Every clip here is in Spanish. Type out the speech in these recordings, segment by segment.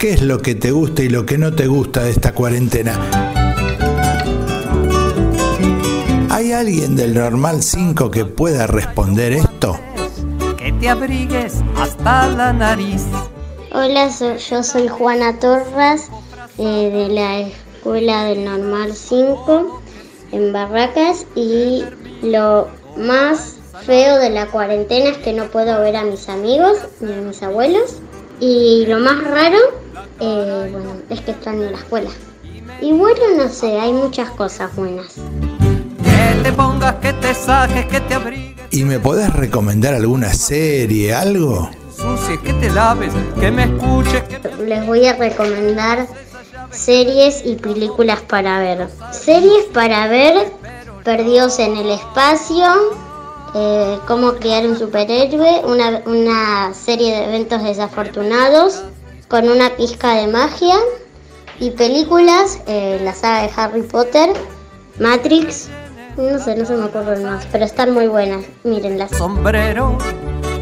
¿qué es lo que te gusta y lo que no te gusta de esta cuarentena? ¿Hay alguien del Normal 5 que pueda responder esto? Que te abrigues hasta la nariz. Hola, yo soy Juana Torras eh, de la Escuela del Normal 5 en Barracas y lo más feo de la cuarentena es que no puedo ver a mis amigos ni a mis abuelos y lo más raro eh, bueno, es que extraño la escuela. Y bueno, no sé, hay muchas cosas buenas. Que te pongas, que te saques, que te abrigues. ¿Y me podés recomendar alguna serie, algo? que te laves, que me escuches. Les voy a recomendar series y películas para ver. Series para ver, Perdidos en el Espacio, eh, Cómo criar un superhéroe, una, una serie de eventos desafortunados con una pizca de magia y películas, eh, la saga de Harry Potter, Matrix, no sé, no se me ocurren más, pero están muy buenas, mírenlas. Sombrero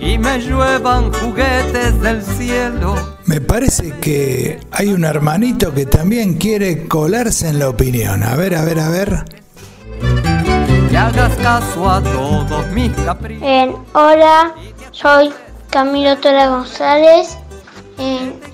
y me lluevan juguetes del cielo. Me parece que hay un hermanito que también quiere colarse en la opinión. A ver, a ver, a ver. Que hagas caso a todos mis caprichos. hola, soy Camilo Tola González. En